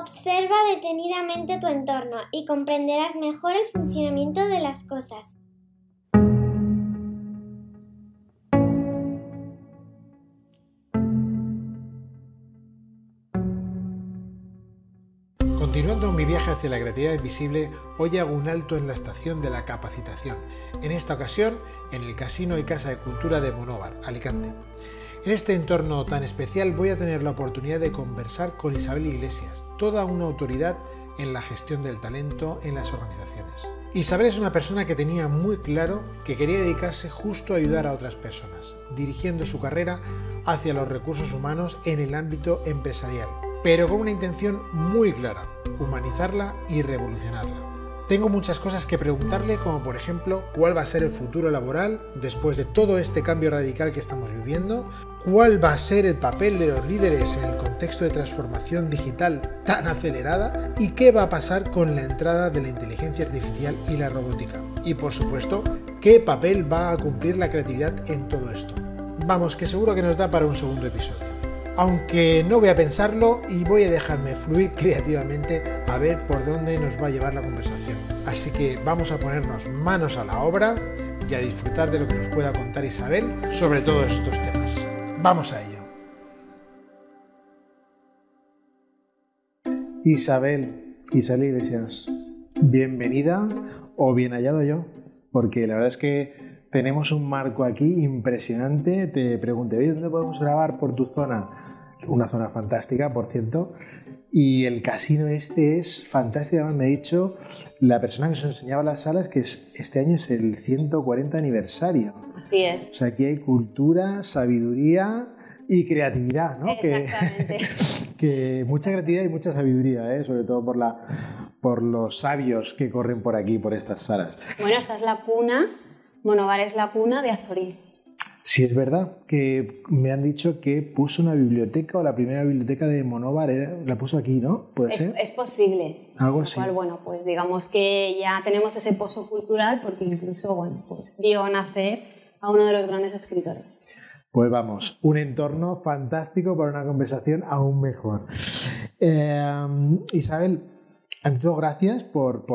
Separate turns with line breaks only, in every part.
Observa detenidamente tu entorno y comprenderás mejor el funcionamiento de las cosas.
Continuando mi viaje hacia la creatividad invisible, hoy hago un alto en la estación de la capacitación, en esta ocasión en el Casino y Casa de Cultura de Monóvar, Alicante. En este entorno tan especial voy a tener la oportunidad de conversar con Isabel Iglesias, toda una autoridad en la gestión del talento en las organizaciones. Isabel es una persona que tenía muy claro que quería dedicarse justo a ayudar a otras personas, dirigiendo su carrera hacia los recursos humanos en el ámbito empresarial, pero con una intención muy clara, humanizarla y revolucionarla. Tengo muchas cosas que preguntarle, como por ejemplo, cuál va a ser el futuro laboral después de todo este cambio radical que estamos viviendo, cuál va a ser el papel de los líderes en el contexto de transformación digital tan acelerada y qué va a pasar con la entrada de la inteligencia artificial y la robótica. Y por supuesto, qué papel va a cumplir la creatividad en todo esto. Vamos, que seguro que nos da para un segundo episodio aunque no voy a pensarlo y voy a dejarme fluir creativamente a ver por dónde nos va a llevar la conversación. Así que vamos a ponernos manos a la obra y a disfrutar de lo que nos pueda contar Isabel sobre todos estos temas. Vamos a ello. Isabel, Isabel Iglesias, bienvenida o bien hallado yo, porque la verdad es que tenemos un marco aquí impresionante. Te pregunté, ¿dónde podemos grabar por tu zona? Una zona fantástica, por cierto. Y el casino este es fantástico. Me ha dicho la persona que nos enseñaba las salas que este año es el 140 aniversario.
Así es.
O sea, aquí hay cultura, sabiduría y creatividad, ¿no?
Exactamente.
Que, mucha creatividad y mucha sabiduría, ¿eh? sobre todo por, la, por los sabios que corren por aquí, por estas salas.
Bueno, esta es la cuna Monovar es la cuna de Azorín.
Sí, es verdad que me han dicho que puso una biblioteca o la primera biblioteca de Monóvar la puso aquí, ¿no?
¿Puede es, ser? es posible.
Algo así.
bueno, pues digamos que ya tenemos ese pozo cultural porque incluso, bueno, pues vio nacer a uno de los grandes escritores.
Pues vamos, un entorno fantástico para una conversación aún mejor. Eh, Isabel, ante todo, gracias por,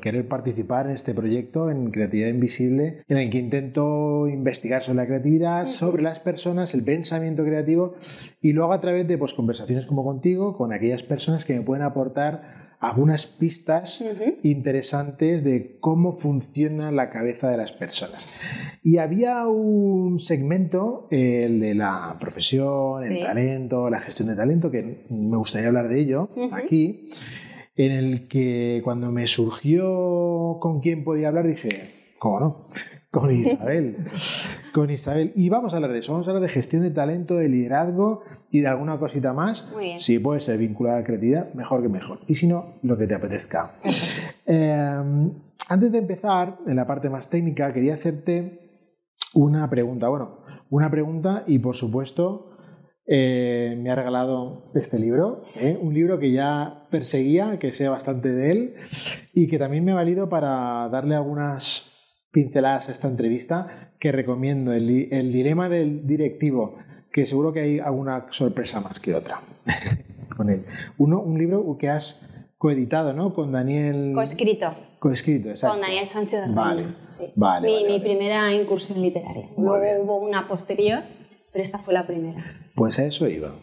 querer participar en este proyecto en Creatividad Invisible, en el que intento investigar sobre la creatividad, sobre las personas, el pensamiento creativo y luego a través de pues, conversaciones como contigo, con aquellas personas que me pueden aportar algunas pistas interesantes de cómo funciona la cabeza de las personas. Y había un segmento, el de la profesión, el talento, la gestión de talento, que me gustaría hablar de ello aquí en el que cuando me surgió con quién podía hablar dije, ¿cómo no? Con Isabel. con Isabel. Y vamos a hablar de eso. Vamos a hablar de gestión de talento, de liderazgo y de alguna cosita más. Si puede ser vinculada a la creatividad, mejor que mejor. Y si no, lo que te apetezca. Em, antes de empezar, en la parte más técnica, quería hacerte una pregunta. Bueno, una pregunta y por supuesto eh, me ha regalado este libro, ¿eh? un libro que ya perseguía, que sé bastante de él y que también me ha valido para darle algunas pinceladas a esta entrevista que recomiendo, el, dilema del directivo, que seguro que hay alguna sorpresa más que otra con él. Uno, un libro que has coeditado, ¿no? Con Daniel...
Coescrito.
Coescrito, exacto.
Con Daniel Sánchez de
Vale,
sí.
vale,
mi, mi primera incursión literaria. Luego hubo una posterior pero esta fue la primera.
Pues a eso iba.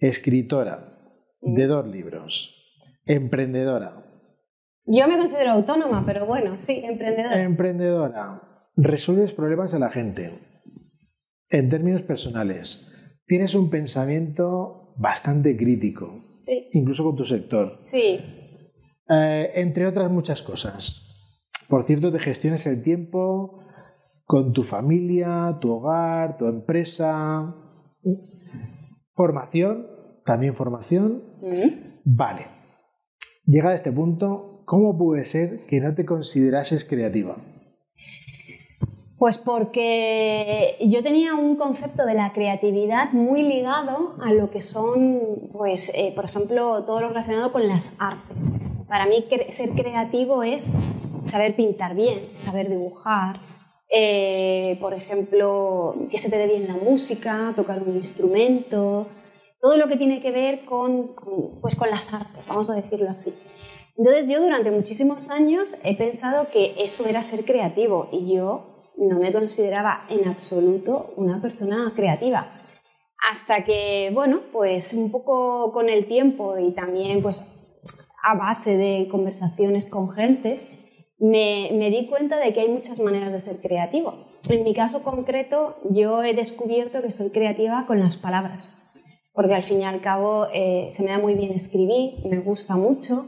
Escritora de dos libros, emprendedora.
Yo me considero autónoma, pero bueno, sí, emprendedora.
Emprendedora. Resuelves problemas a la gente. En términos personales, tienes un pensamiento bastante crítico, incluso con tu sector.
Sí.
Eh, entre otras muchas cosas. Por cierto, te gestiones el tiempo, con tu familia, tu hogar, tu empresa. Formación, también formación. Vale. Llega a este punto, ¿cómo puede ser que no te considerases creativa?
Pues porque yo tenía un concepto de la creatividad muy ligado a lo que son, pues, eh, por ejemplo, todo lo relacionado con las artes. Para mí ser creativo es saber pintar bien, saber dibujar, eh, por ejemplo, que se te dé bien la música, tocar un instrumento. todo lo que tiene que ver con, pues con las artes, vamos a decirlo así. Entonces yo durante muchísimos años he pensado que eso era ser creativo y yo no me consideraba en absoluto una persona creativa. Hasta que, bueno, pues un poco con el tiempo y también pues a base de conversaciones con gente, me, di cuenta de que hay muchas maneras de ser creativo. En mi caso concreto, yo he descubierto que soy creativa con las palabras, porque al fin y al cabo eh, se me da muy bien escribir, me gusta mucho,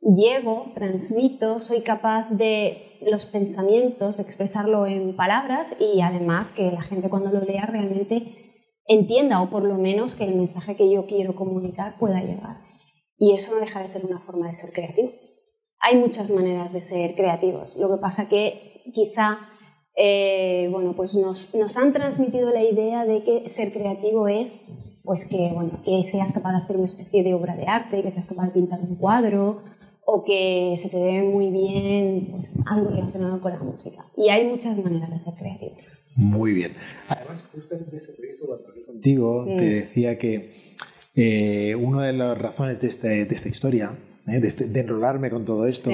llevo, transmito, soy capaz de los pensamientos, expresarlo en palabras y además que la gente cuando lo lea realmente entienda o por lo menos que el mensaje que yo quiero comunicar pueda llegar. Y eso no deja de ser una forma de ser creativo. Hay muchas maneras de ser creativos. Lo que pasa que quizá eh, bueno, pues nos, nos, han transmitido la idea de que ser creativo es pues que, bueno, que seas capaz de hacer una especie de obra de arte, que seas capaz de pintar un cuadro o que se te dé muy bien pues, algo relacionado con la música. Y hay muchas maneras de ser creativo.
Muy bien. Además, justamente este proyecto, cuando hablé contigo, te mm. decía que eh, una de las razones de, este, de esta historia, eh, de, este, de, enrolarme con todo esto,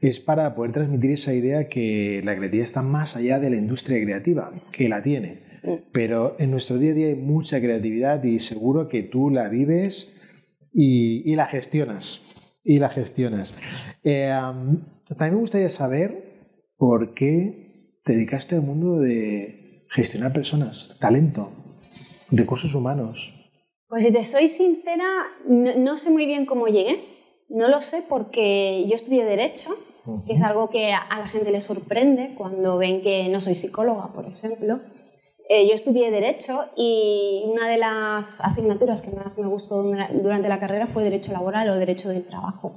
es para poder transmitir esa idea que la creatividad está más allá de la industria creativa, que la tiene. Mm. Pero en nuestro día a día hay mucha creatividad y seguro que tú la vives y, la gestionas. Y la gestiones. Eh, también me gustaría saber por qué te dedicaste al mundo de gestionar personas, talento, recursos humanos.
Pues si te soy sincera, no, sé muy bien cómo llegué. No lo sé porque yo estudié Derecho, que es algo que a la gente le sorprende cuando ven que no soy psicóloga, por ejemplo. Eh, yo estudié Derecho y una de las asignaturas que más me gustó durante la carrera fue Derecho Laboral o Derecho del Trabajo.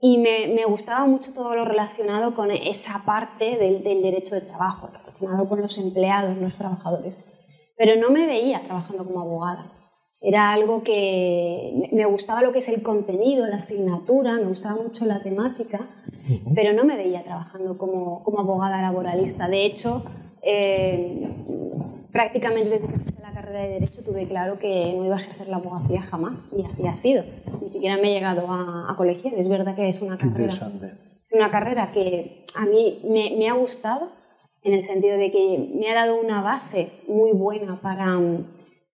Y me, me gustaba mucho todo lo relacionado con esa parte del, del derecho de trabajo, relacionado con los empleados, los trabajadores. Pero no me veía trabajando como abogada. Era algo que me gustaba lo que es el contenido, la asignatura, me gustaba mucho la temática, pero no me veía trabajando como, como abogada laboralista. De hecho, eh, prácticamente desde que empecé la carrera de Derecho tuve claro que no iba a ejercer la abogacía jamás, y así ha sido. Ni siquiera me he llegado a, a colegiar. Es verdad que es una carrera. Es una carrera que a mí me, me ha gustado, en el sentido de que me ha dado una base muy buena para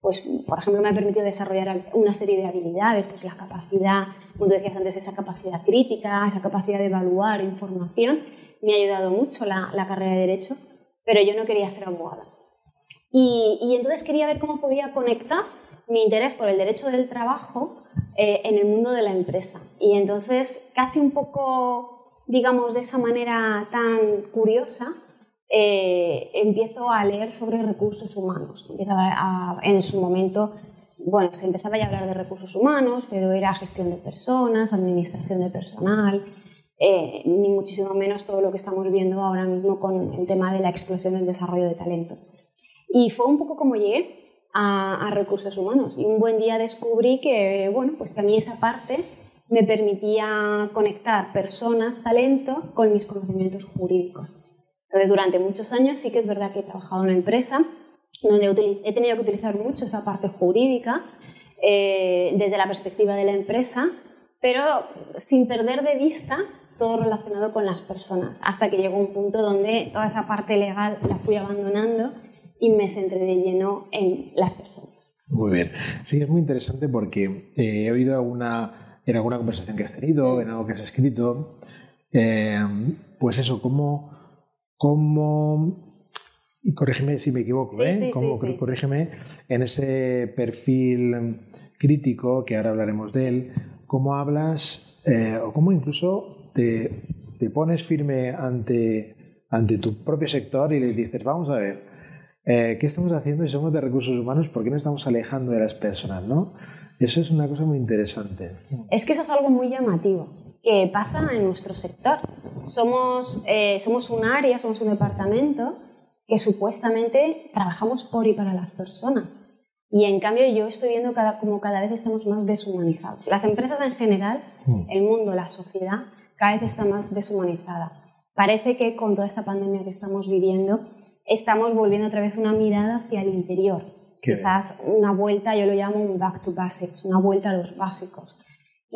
pues, por ejemplo, me ha permitido desarrollar una serie de habilidades, pues la capacidad, como tú decías antes, esa capacidad crítica, esa capacidad de evaluar información, me ha ayudado mucho la, carrera de Derecho, pero yo no quería ser abogada. Y, entonces quería ver cómo podía conectar mi interés por el derecho del trabajo eh, en el mundo de la empresa. Y entonces, casi un poco, digamos, de esa manera tan curiosa, eh, empiezo a leer sobre recursos humanos. en su momento, bueno, se empezaba ya a hablar de recursos humanos, pero era gestión de personas, administración de personal, eh, ni muchísimo menos todo lo que estamos viendo ahora mismo con el tema de la explosión del desarrollo de talento. Y fue un poco como llegué a, a recursos humanos. Y un buen día descubrí que, bueno, pues que a mí esa parte me permitía conectar personas, talento, con mis conocimientos jurídicos. Entonces, durante muchos años sí que es verdad que he trabajado en una empresa donde he tenido que utilizar mucho esa parte jurídica eh, desde la perspectiva de la empresa, pero sin perder de vista todo relacionado con las personas, hasta que llegó un punto donde toda esa parte legal la fui abandonando y me centré de lleno en las personas.
Muy bien. Sí, es muy interesante porque eh, he oído alguna, en alguna conversación que has tenido, en algo que has escrito, eh, pues eso, cómo cómo, y corrígeme si me equivoco, ¿eh? corrígeme, en ese perfil crítico, que ahora hablaremos de él, cómo hablas eh, o cómo incluso te, te, pones firme ante, ante tu propio sector y le dices, vamos a ver, eh, ¿qué estamos haciendo si somos de recursos humanos? ¿Por qué no estamos alejando de las personas? ¿no? Eso es una cosa muy interesante.
Es que eso es algo muy llamativo que pasa en nuestro sector. Somos, eh, somos un área, somos un departamento que supuestamente trabajamos por y para las personas. Y en cambio yo estoy viendo cada, como cada vez estamos más deshumanizados. Las empresas en general, mm. el mundo, la sociedad, cada vez está más deshumanizada. Parece que con toda esta pandemia que estamos viviendo, estamos volviendo otra vez una mirada hacia el interior, Quizás una vuelta, yo lo llamo un back to basics, una vuelta a los básicos.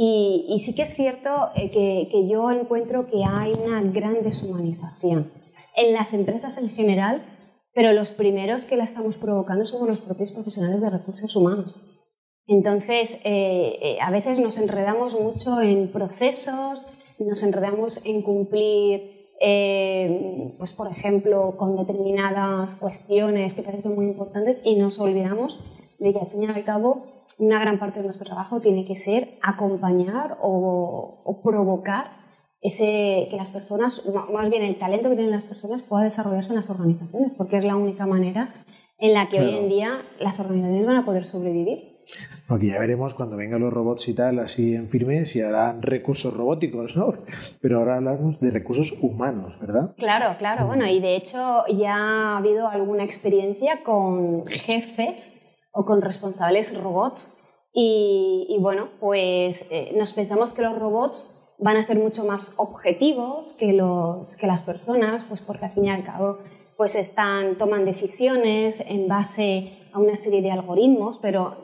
Y, sí que es cierto eh, que, que yo encuentro que hay una gran deshumanización en las empresas en general, pero los primeros que la estamos provocando somos los propios profesionales de recursos humanos. Entonces, eh, eh, a veces nos enredamos mucho en procesos, nos enredamos en cumplir, eh, pues por ejemplo, con determinadas cuestiones que parecen muy importantes y nos olvidamos de que al fin y al cabo una gran parte de nuestro trabajo tiene que ser acompañar o, provocar ese, que las personas, más bien el talento que tienen las personas pueda desarrollarse en las organizaciones, porque es la única manera en la que hoy en día las organizaciones van a poder sobrevivir.
Aquí ya veremos cuando vengan los robots y tal, así en firme, si harán recursos robóticos, ¿no? Pero ahora hablamos de recursos humanos, ¿verdad?
Claro, claro. Bueno, y de hecho ya ha habido alguna experiencia con jefes o con responsables robots. Y, bueno, pues eh, nos pensamos que los robots van a ser mucho más objetivos que, los, que las personas, pues porque al fin y al cabo pues están, toman decisiones en base a una serie de algoritmos, pero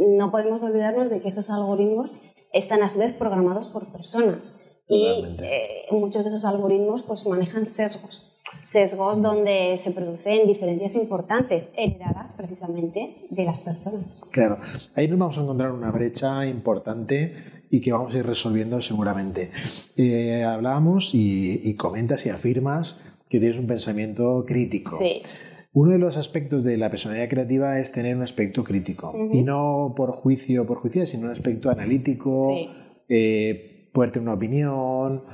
no podemos olvidarnos de que esos algoritmos están a su vez programados por personas. Y eh, muchos de esos algoritmos pues manejan sesgos, sesgos donde se producen diferencias importantes heredadas precisamente de las personas.
Claro, ahí nos vamos a encontrar una brecha importante y que vamos a ir resolviendo seguramente. Eh, hablábamos y, y comentas y afirmas que tienes un pensamiento crítico.
Sí.
Uno de los aspectos de la personalidad creativa es tener un aspecto crítico. Y no por juicio por juicio, sino un aspecto analítico, eh, poder tener una opinión.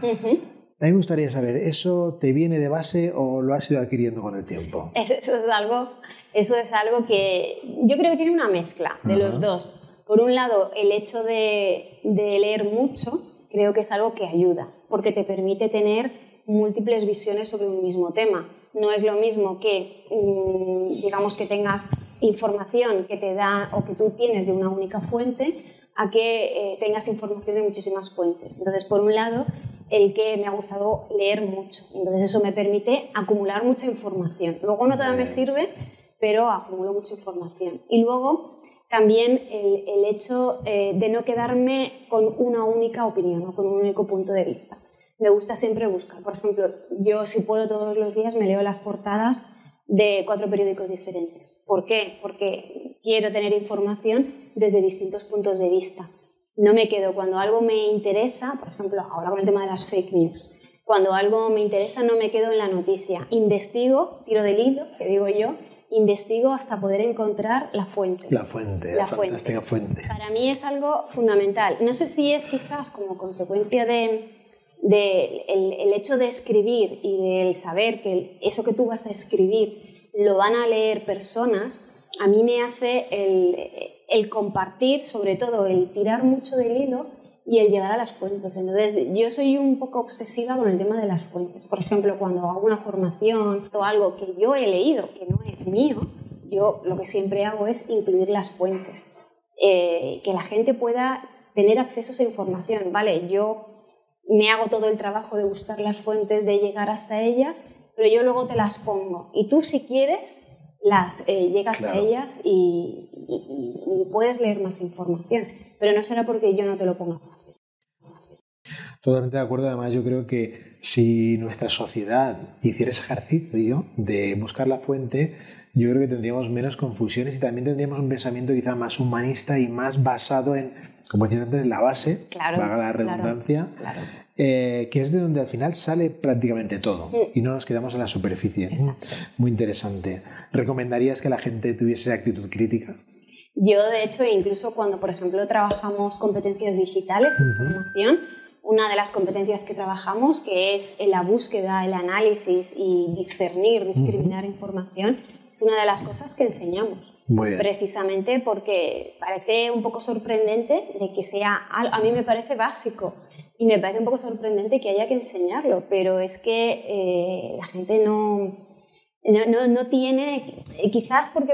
A mí me gustaría saber, ¿eso te viene de base o lo has ido adquiriendo con el tiempo?
Eso, es, algo, eso es algo que yo creo que tiene una mezcla de los dos. Por un lado, el hecho de, de leer mucho creo que es algo que ayuda, porque te permite tener múltiples visiones sobre un mismo tema no es lo mismo que, mm, digamos, que tengas información que te da o que tú tienes de una única fuente a que eh, tengas información de muchísimas fuentes. Entonces, por un lado, el que me ha gustado leer mucho. Entonces, eso me permite acumular mucha información. Luego no todavía me sirve, pero acumulo mucha información. Y luego, también el, hecho eh, de no quedarme con una única opinión o con un único punto de vista me gusta siempre buscar. Por ejemplo, yo si puedo todos los días me leo las portadas de cuatro periódicos diferentes. ¿Por qué? Porque quiero tener información desde distintos puntos de vista. No me quedo cuando algo me interesa, por ejemplo, ahora con el tema de las fake news. Cuando algo me interesa no me quedo en la noticia. Investigo, tiro del hilo, que digo yo, investigo hasta poder encontrar la fuente.
La fuente, la, fantástica fuente.
Para mí es algo fundamental. No sé si es quizás como consecuencia de, de el, hecho de escribir y del saber que eso que tú vas a escribir lo van a leer personas, a mí me hace el, compartir, sobre todo el tirar mucho del hilo y el llegar a las fuentes. Entonces, yo soy un poco obsesiva con el tema de las fuentes. Por ejemplo, cuando hago una formación o algo que yo he leído, que no es mío, yo lo que siempre hago es incluir las fuentes. Eh, que la gente pueda tener acceso a esa información. Vale, yo me hago todo el trabajo de buscar las fuentes, de llegar hasta ellas, pero yo luego te las pongo. Y tú si quieres, las eh, llegas a ellas y, puedes leer más información, pero no será porque yo no te lo ponga fácil.
Totalmente de acuerdo. Además, yo creo que si nuestra sociedad hiciera ese ejercicio de buscar la fuente, yo creo que tendríamos menos confusiones y también tendríamos un pensamiento quizá más humanista y más basado en, como decía antes, en la base,
claro,
la redundancia, eh, que es de donde al final sale prácticamente todo y no nos quedamos en la superficie. Muy interesante. ¿Recomendarías que la gente tuviese actitud crítica?
Yo, de hecho, incluso cuando, por ejemplo, trabajamos competencias digitales, información, una de las competencias que trabajamos, que es la búsqueda, el análisis y discernir, discriminar información, es una de las cosas que enseñamos. Precisamente porque parece un poco sorprendente de que sea, a mí me parece básico, y me parece un poco sorprendente que haya que enseñarlo, pero es que eh, la gente no, no, no, tiene, eh, quizás porque,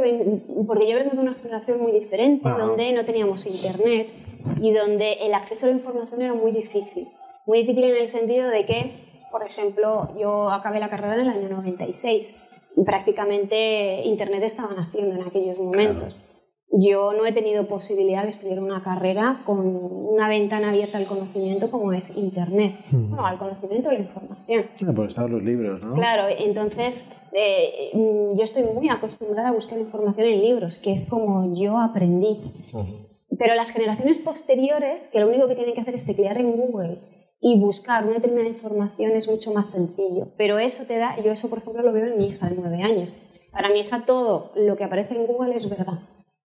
porque yo vengo de una generación muy diferente, donde no teníamos internet y donde el acceso a la información era muy difícil. Muy difícil en el sentido de que, por ejemplo, yo acabé la carrera en el año 96 prácticamente Internet estaba naciendo en aquellos momentos. Yo no he tenido posibilidad de estudiar una carrera con una ventana abierta al conocimiento como es Internet. Bueno, al conocimiento, a la información.
Ah, por estar los libros, ¿no?
Claro, entonces eh, yo estoy muy acostumbrada a buscar información en libros, que es como yo aprendí. Pero las generaciones posteriores, que lo único que tienen que hacer es teclear en Google y buscar una determinada información es mucho más sencillo. Pero eso te da, yo eso por ejemplo lo veo en mi hija de nueve años. Para mi hija todo lo que aparece en Google es verdad.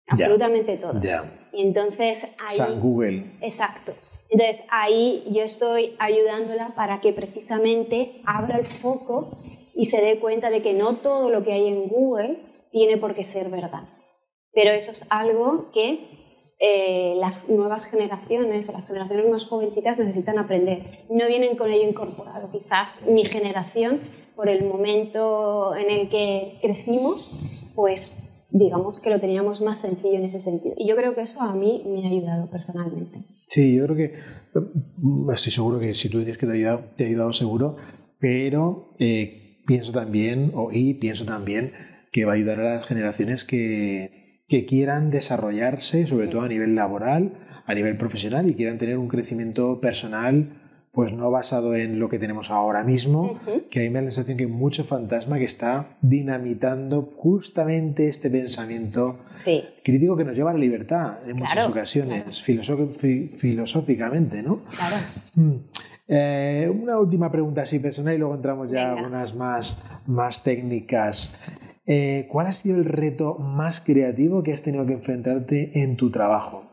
Absolutamente todo. Y entonces ahí...
San Google.
Exacto. Entonces ahí yo estoy ayudándola para que precisamente abra el foco y se dé cuenta de que no todo lo que hay en Google tiene por qué ser verdad. Pero eso es algo que eh, las nuevas generaciones o las generaciones más jovencitas necesitan aprender. No vienen con ello incorporado. Quizás mi generación, por el momento en el que crecimos, pues digamos que lo teníamos más sencillo en ese sentido. Y yo creo que eso a mí me ha ayudado personalmente.
Sí, yo creo que mm, estoy seguro que si tú dices que te ha ayudado, te ha ayudado seguro, pero eh, pienso también, o, y pienso también que va a ayudar a las generaciones que, que quieran desarrollarse, sobre todo a nivel laboral, a nivel profesional y quieran tener un crecimiento personal pues no basado en lo que tenemos ahora mismo, que a mí me da la sensación que hay mucho fantasma que está dinamitando justamente este pensamiento crítico que nos lleva a la libertad en muchas ocasiones, filosóficamente, ¿no?
Claro.
Mm. Eh, una última pregunta así personal y luego entramos ya a unas más, más técnicas. Eh, ¿Cuál ha sido el reto más creativo que has tenido que enfrentarte en tu trabajo?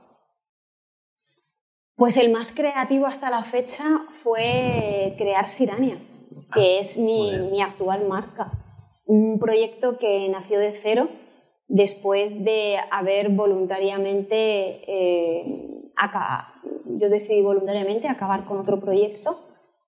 Pues el más creativo hasta la fecha fue crear Sirania, que ah, es mi, actual marca. Un proyecto que nació de cero después de haber voluntariamente, eh, yo decidí voluntariamente acabar con otro proyecto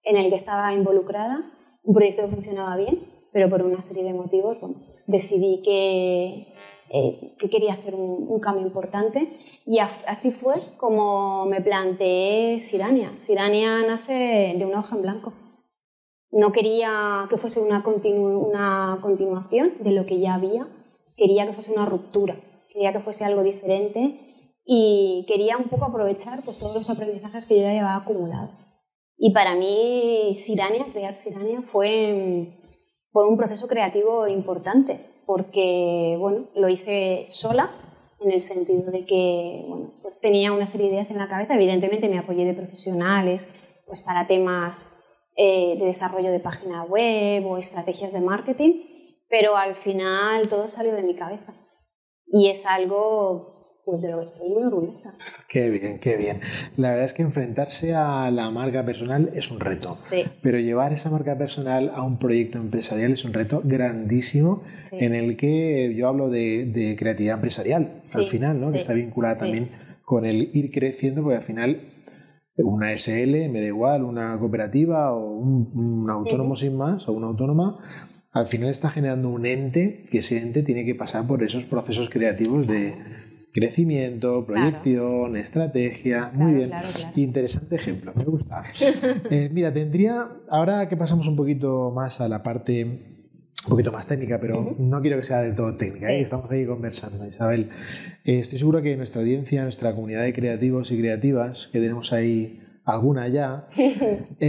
en el que estaba involucrada, un proyecto que funcionaba bien pero por una serie de motivos pues decidí que, eh, que, quería hacer un, cambio importante y así fue como me planteé Sirania. Sirania nace de una hoja en blanco. No quería que fuese una, una continuación de lo que ya había, quería que fuese una ruptura, quería que fuese algo diferente y quería un poco aprovechar pues, todos los aprendizajes que yo ya llevaba acumulados. Y para mí Sirania, crear Sirania, fue fue un proceso creativo importante, porque bueno, lo hice sola, en el sentido de que bueno, pues tenía una serie de ideas en la cabeza. Evidentemente me apoyé de profesionales pues para temas eh, de desarrollo de página web o estrategias de marketing, pero al final todo salió de mi cabeza. Y es algo pues de lo que estoy muy orgullosa.
Qué bien, qué bien. La verdad es que enfrentarse a la marca personal es un reto.
Sí.
Pero llevar esa marca personal a un proyecto empresarial es un reto grandísimo en el que yo hablo de, creatividad empresarial al final, ¿no? que está vinculada también con el ir creciendo, porque al final una SL, me da igual, una cooperativa o un, autónomo sin más o una autónoma, al final está generando un ente que ese ente tiene que pasar por esos procesos creativos de Crecimiento, proyección, estrategia. Muy bien. Interesante ejemplo, me gusta. Eh, mira, tendría, ahora que pasamos un poquito más a la parte un poquito más técnica, pero no quiero que sea del todo técnica, ¿eh? estamos ahí conversando, Isabel. Eh, estoy seguro que nuestra audiencia, nuestra comunidad de creativos y creativas, que tenemos ahí alguna ya,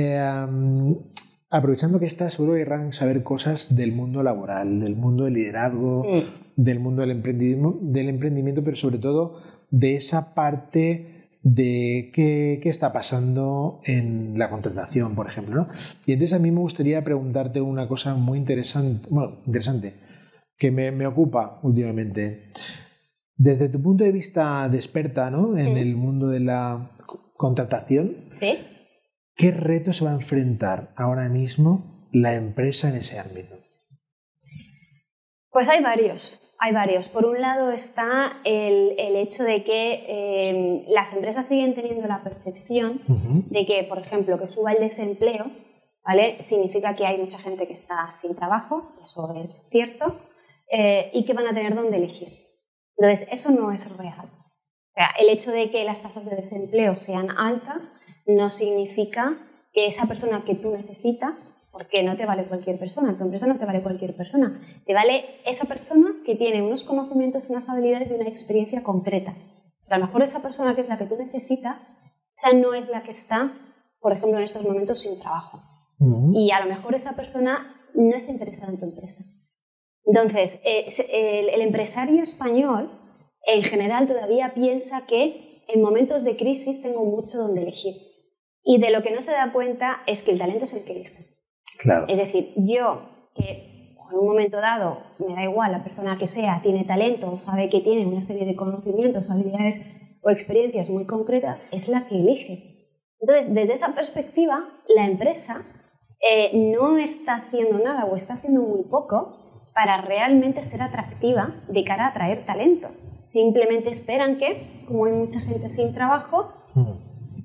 aprovechando que estás, seguro que querrán saber cosas del mundo laboral, del mundo del liderazgo, mm. del mundo del emprendimiento, del emprendimiento, pero sobre todo de esa parte de qué, está pasando en la contratación, por ejemplo. ¿no? Y entonces a mí me gustaría preguntarte una cosa muy interesante, bueno, interesante, que me, ocupa últimamente. Desde tu punto de vista de experta ¿no? en el mundo de la contratación,
¿Sí?
¿Qué reto se va a enfrentar ahora mismo la empresa en ese ámbito?
Pues hay varios, hay varios. Por un lado está el, hecho de que em, las empresas siguen teniendo la percepción de que, por ejemplo, que suba el desempleo, ¿vale? Significa que hay mucha gente que está sin trabajo, eso es cierto, eh, y que van a tener dónde elegir. Entonces, eso no es real. O sea, el hecho de que las tasas de desempleo sean altas no significa que esa persona que tú necesitas porque no te vale cualquier persona, tu empresa no te vale cualquier persona, te vale esa persona que tiene unos conocimientos, unas habilidades y una experiencia concreta. O sea, a lo mejor esa persona que es la que tú necesitas, esa no es la que está, por ejemplo, en estos momentos sin trabajo. Y a lo mejor esa persona no está interesada en tu empresa. Entonces, eh, el, empresario español en general todavía piensa que en momentos de crisis tengo mucho donde elegir. Y de lo que no se da cuenta es que el talento es el que elige.
Claro.
Es decir, yo que en un momento dado, me da igual la persona que sea, tiene talento o sabe que tiene una serie de conocimientos, habilidades o experiencias muy concretas, es la que elige. Entonces, desde esa perspectiva, la empresa eh, no está haciendo nada o está haciendo muy poco para realmente ser atractiva de cara a atraer talento. Simplemente esperan que, como hay mucha gente sin trabajo,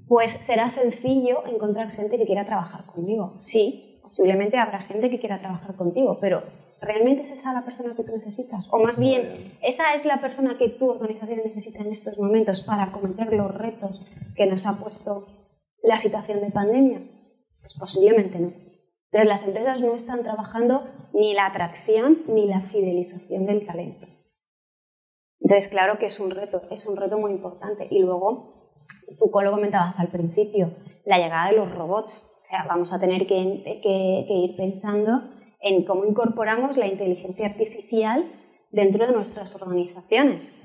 pues será sencillo encontrar gente que quiera trabajar conmigo. Sí, posiblemente habrá gente que quiera trabajar contigo, pero ¿realmente es esa la persona que tú necesitas? O más bien, ¿esa es la persona que tu organización necesita en estos momentos para acometer los retos que nos ha puesto la situación de pandemia? Pues posiblemente no. Entonces, las empresas no están trabajando ni la atracción ni la fidelización del talento. Entonces, claro que es un reto, es un reto muy importante. Y luego, tú lo comentabas al principio, la llegada de los robots. O sea, vamos a tener que, que ir pensando en cómo incorporamos la inteligencia artificial dentro de nuestras organizaciones.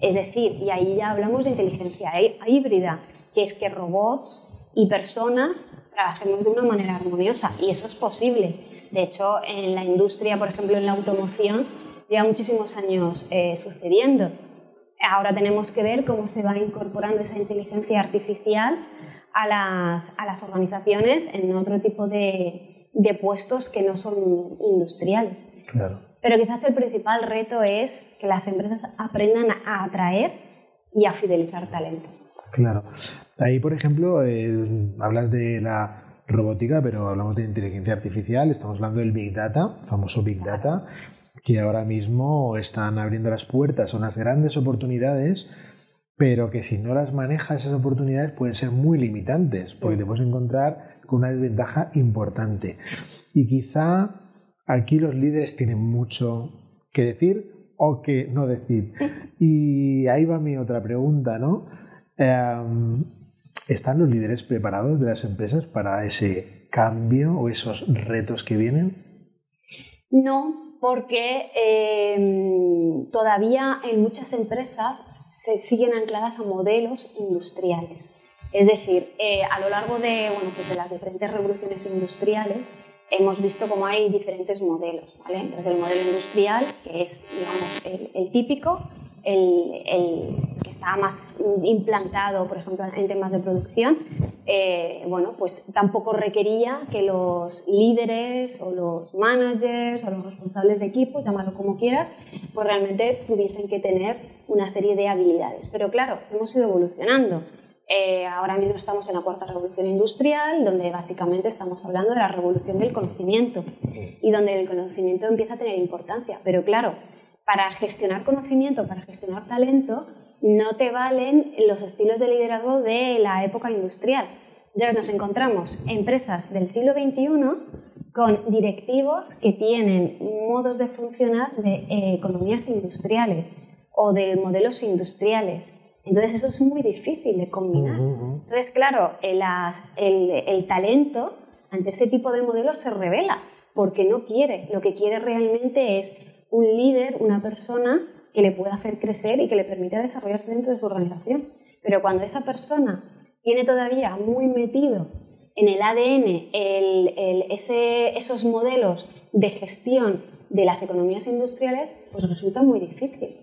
Es decir, y ahí ya hablamos de inteligencia híbrida, que es que robots y personas trabajemos de una manera armoniosa y eso es posible. De hecho, en la industria, por ejemplo, en la automoción, lleva muchísimos años eh, sucediendo. Ahora tenemos que ver cómo se va incorporando esa inteligencia artificial a las, a las organizaciones en otro tipo de, de, puestos que no son industriales.
Claro.
Pero quizás el principal reto es que las empresas aprendan a atraer y a fidelizar talento.
Claro. Ahí, por ejemplo, eh, hablas de la robótica, pero hablamos de inteligencia artificial, estamos hablando del Big Data, famoso Big Data, que ahora mismo están abriendo las puertas a unas grandes oportunidades, pero que si no las manejas esas oportunidades pueden ser muy limitantes, porque te puedes encontrar con una desventaja importante. Y quizá aquí los líderes tienen mucho que decir o que no decir. Y ahí va mi otra pregunta, ¿no? Em, ¿Están los líderes preparados de las empresas para ese cambio o esos retos que vienen?
No, porque em, todavía en muchas empresas se siguen ancladas a modelos industriales. Es decir, eh, a lo largo de, bueno, pues de las diferentes revoluciones industriales hemos visto cómo hay diferentes modelos. ¿vale? Entonces, el modelo industrial, que es digamos, el típico, el, que está más implantado, por ejemplo, en temas de producción, eh, bueno, pues tampoco requería que los líderes o los managers o los responsables de equipo, llámalo como quieras, pues realmente tuviesen que tener una serie de habilidades. Pero claro, hemos ido evolucionando. Eh, ahora mismo estamos en la cuarta revolución industrial, donde básicamente estamos hablando de la revolución del conocimiento y donde el conocimiento empieza a tener importancia. Pero claro, para gestionar conocimiento, para gestionar talento, no te valen los estilos de liderazgo de la época industrial. Entonces nos encontramos empresas del siglo XXI con directivos que tienen modos de funcionar de eh, economías industriales o de modelos industriales. Entonces eso es muy difícil de combinar. Entonces, claro, el, el talento ante ese tipo de modelos se revela porque no quiere. Lo que quiere realmente es un líder, una persona que le pueda hacer crecer y que le permita desarrollarse dentro de su organización. Pero cuando esa persona tiene todavía muy metido en el ADN esos modelos de gestión de las economías industriales, pues resulta muy difícil.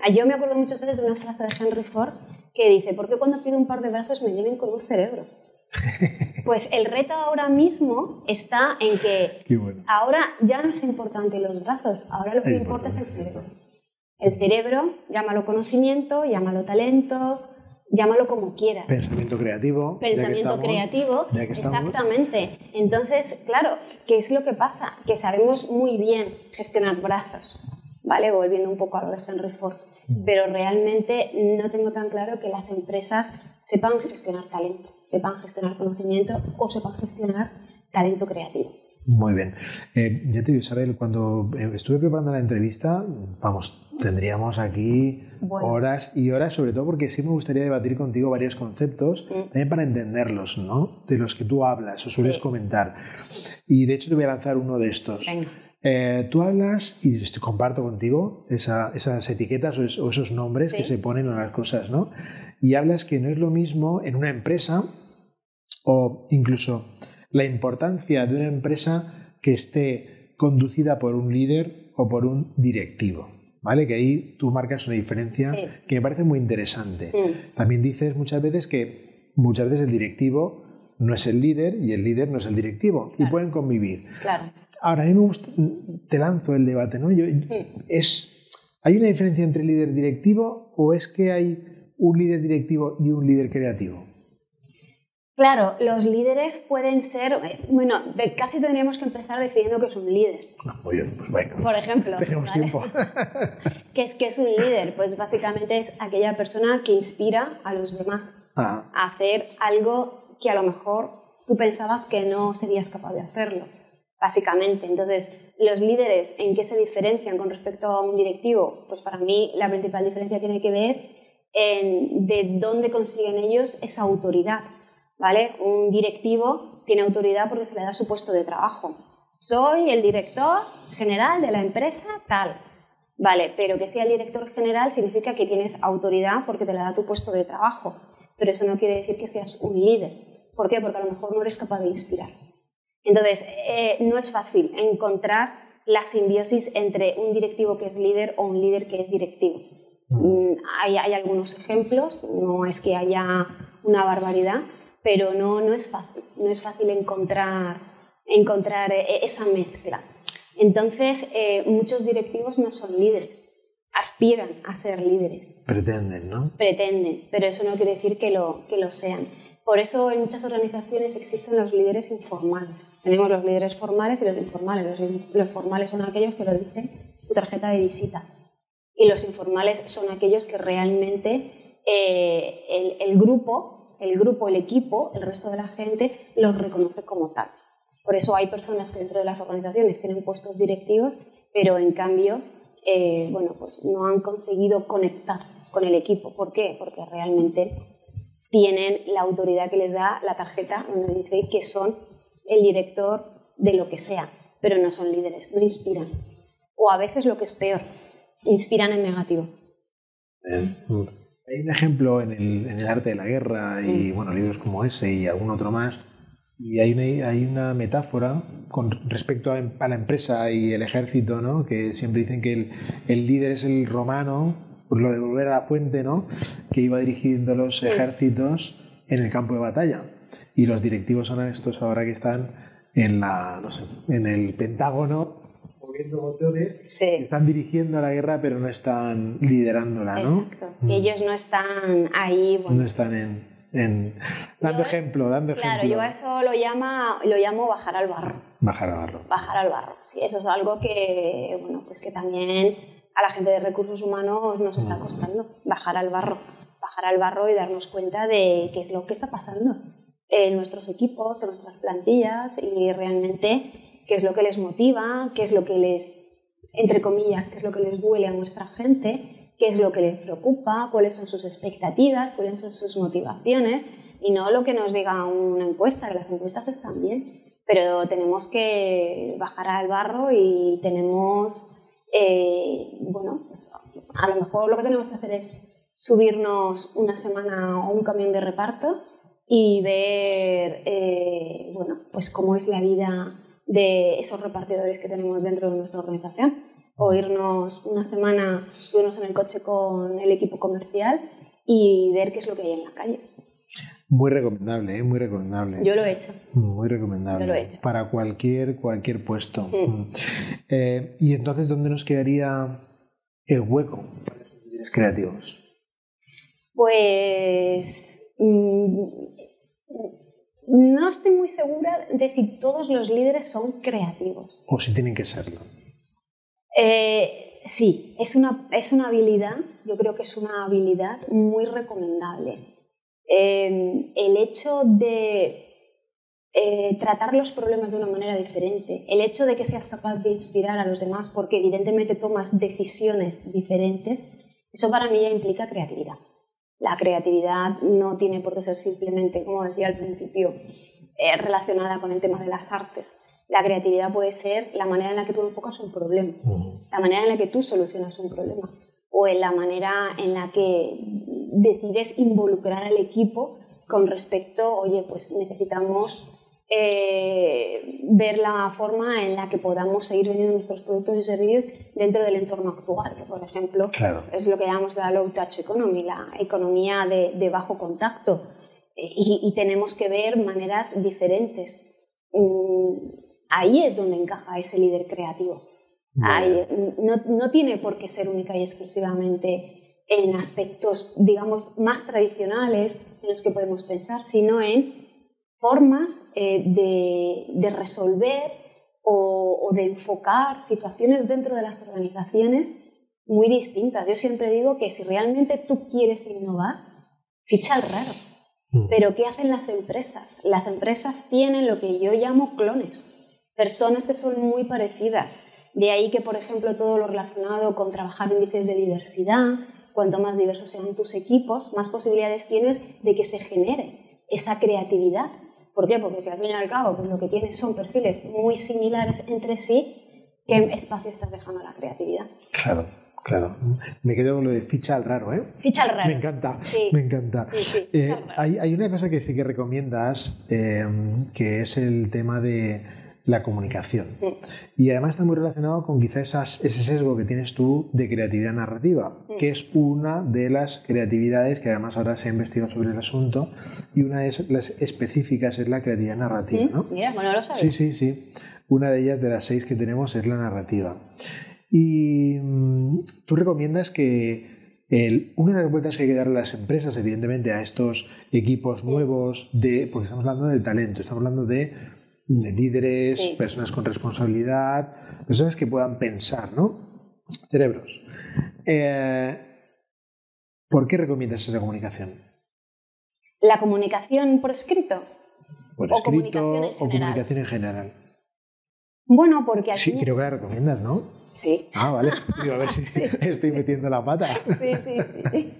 Ah, yo me acuerdo muchas veces de una frase de Henry Ford que dice, ¿por qué cuando pido un par de brazos me vienen con un cerebro? Pues el reto ahora mismo está en que ahora ya no es importante los brazos, ahora lo que importa es el cerebro. El cerebro, llámalo conocimiento, llámalo talento, llámalo como quieras.
Pensamiento creativo.
Pensamiento creativo, exactamente. Entonces, claro, ¿qué es lo que pasa? Que sabemos muy bien gestionar brazos, ¿vale? Volviendo un poco a lo de Henry Ford. Mm. Pero realmente no tengo tan claro que las empresas sepan gestionar talento sepan gestionar conocimiento o sepan gestionar talento creativo.
Muy bien. Eh, ya te digo, Isabel, cuando eh, estuve preparando la entrevista, vamos, tendríamos aquí horas y horas, sobre todo porque sí me gustaría debatir contigo varios conceptos, mm. también para entenderlos, ¿no? De los que tú hablas o sueles comentar. Y de hecho te voy a lanzar uno de estos. Eh, tú hablas, y comparto contigo esas etiquetas o, esos nombres que se ponen en las cosas, ¿no? Y hablas que no es lo mismo en una empresa o incluso la importancia de una empresa que esté conducida por un líder o por un directivo. ¿Vale? Que ahí tú marcas una diferencia que me parece muy interesante. También dices muchas veces que muchas veces el directivo no es el líder y el líder no es el directivo y pueden convivir.
Claro.
Ahora, a mí me gusta, te lanzo el debate, ¿no? Yo, es, ¿Hay una diferencia entre líder directivo o es que hay un líder directivo y un líder creativo?
Claro, los líderes pueden ser, eh, bueno, casi tendríamos que empezar definiendo que es un líder.
Ah, muy bien, pues venga.
Por ejemplo.
Tenemos tiempo.
¿Qué es, que es un líder? Pues básicamente es aquella persona que inspira a los demás ah. a hacer algo que a lo mejor tú pensabas que no serías capaz de hacerlo, básicamente. Entonces, los líderes, ¿en qué se diferencian con respecto a un directivo? Pues para mí la principal diferencia tiene que ver en de dónde consiguen ellos esa autoridad ¿vale? Un directivo tiene autoridad porque se le da su puesto de trabajo. Soy el director general de la empresa tal. Vale, pero que sea el director general significa que tienes autoridad porque te le da tu puesto de trabajo. Pero eso no quiere decir que seas un líder. ¿Por qué? Porque a lo mejor no eres capaz de inspirar. Entonces, eh, no es fácil encontrar la simbiosis entre un directivo que es líder o un líder que es directivo. Mm, hay, hay algunos ejemplos, no es que haya una barbaridad, pero no, no es fácil, no es fácil encontrar, encontrar eh, esa mezcla. Entonces, eh, muchos directivos no son líderes, aspiran a ser líderes.
Pretenden, ¿no?
Pretenden, pero eso no quiere decir que lo, que lo sean. Por eso en muchas organizaciones existen los líderes informales. Tenemos los líderes formales y los informales. Los, formales son aquellos que lo dice tu tarjeta de visita. Y los informales son aquellos que realmente eh, el, el, grupo el grupo, el equipo, el resto de la gente los reconoce como tal. Por eso hay personas que dentro de las organizaciones tienen puestos directivos, pero en cambio, eh, bueno, pues no han conseguido conectar con el equipo. ¿Por qué? Porque realmente tienen la autoridad que les da la tarjeta donde dice que son el director de lo que sea, pero no son líderes, no inspiran. O a veces lo que es peor, inspiran en negativo.
Hay un ejemplo en el, en el arte de la guerra y, mm. bueno, libros como ese y algún otro más. Y hay una, hay una metáfora con respecto a, la empresa y el ejército, ¿no? Que siempre dicen que el, el líder es el romano, por lo de volver a la fuente, ¿no? Que iba dirigiendo los ejércitos en el campo de batalla. Y los directivos son estos ahora que están en la, no sé, en el Pentágono están dirigiendo la guerra, pero no están liderándola, ¿no?
Exacto. Mm. Ellos no están ahí.
no están en, dando ejemplo, dando
claro,
ejemplo.
Claro, yo eso lo, llama, lo llamo bajar al barro.
Bajar al barro.
Bajar al barro, sí, eso es algo que, bueno, pues que también a la gente de recursos humanos nos está mm. costando, bajar al barro. Bajar al barro y darnos cuenta de qué es lo que está pasando en nuestros equipos, en nuestras plantillas y realmente qué es lo que les motiva, qué es lo que les, entre comillas, qué es lo que les duele a nuestra gente, qué es lo que les preocupa, cuáles son sus expectativas, cuáles son sus motivaciones y no lo que nos diga una encuesta, que las encuestas están bien, pero tenemos que bajar al barro y tenemos, eh, bueno, pues, a lo mejor lo que tenemos que hacer es subirnos una semana o un camión de reparto y ver, eh, bueno, pues cómo es la vida de esos repartidores que tenemos dentro de nuestra organización. O irnos una semana, subirnos en el coche con el equipo comercial y ver qué es lo que hay en la calle.
Muy recomendable, ¿eh? muy recomendable.
Yo lo he hecho.
Muy recomendable.
Yo lo he hecho.
Para cualquier, cualquier puesto. Mm. Eh, y entonces, ¿dónde nos quedaría el hueco para los creativos?
Pues mm, no estoy muy segura de si todos los líderes son creativos.
O si tienen que serlo.
Eh, sí, es una, es una habilidad, yo creo que es una habilidad muy recomendable. Em, el hecho de eh, tratar los problemas de una manera diferente. El hecho de que seas capaz de inspirar a los demás porque evidentemente tomas decisiones diferentes, eso para mí ya implica creatividad. La creatividad no tiene por qué ser simplemente, como decía al principio, eh, relacionada con el tema de las artes. La creatividad puede ser la manera en la que tú enfocas un problema, la manera en la que tú solucionas un problema o en la manera en la que decides involucrar al equipo con respecto, oye, pues necesitamos eh, ver la forma en la que podamos seguir vendiendo nuestros productos y servicios dentro del entorno actual, que por ejemplo es lo que llamamos la low touch economy, la economía de, bajo contacto. Eh, y, tenemos que ver maneras diferentes. Mm, ahí es donde encaja ese líder creativo. no, no tiene por qué ser única y exclusivamente en aspectos, digamos, más tradicionales en los que podemos pensar, sino en formas eh, de, resolver o, de enfocar situaciones dentro de las organizaciones muy distintas. Yo siempre digo que si realmente tú quieres innovar, ficha al raro. Mm. Pero ¿qué hacen las empresas? Las empresas tienen lo que yo llamo clones, personas que son muy parecidas. De ahí que, por ejemplo, todo lo relacionado con trabajar índices de diversidad, cuanto más diversos sean tus equipos, más posibilidades tienes de que se genere esa creatividad ¿Por qué? Porque si al fin y al cabo pues lo que tienes son perfiles muy similares entre sí, ¿qué espacio estás dejando a la creatividad?
Claro. Claro, me quedo con lo de ficha al raro, ¿eh?
Ficha al raro.
Me encanta, me encanta. Eh, hay, hay, una cosa que sí que recomiendas, eh, que es el tema de la comunicación. Y además está muy relacionado con quizá ese sesgo que tienes tú de creatividad narrativa, que es una de las creatividades que además ahora se ha investigado sobre el asunto y una de las específicas es la creatividad narrativa. ¿no?
Mira, bueno, lo sabes.
Sí, sí, sí. Una de ellas, de las seis que tenemos, es la narrativa. Y mm, tú recomiendas que el, una de las vueltas que hay que darle a las empresas, evidentemente, a estos equipos nuevos, de, porque estamos hablando del talento, estamos hablando de de líderes, personas con responsabilidad, personas que puedan pensar, ¿no? Cerebros. Eh, ¿Por qué recomiendas esa comunicación?
¿La comunicación por escrito?
Por escrito comunicación o comunicación en general.
Bueno, porque
aquí... Sí, creo que la recomiendas, ¿no?
Sí.
Ah, vale. a ver si estoy metiendo la pata.
Sí, sí, sí.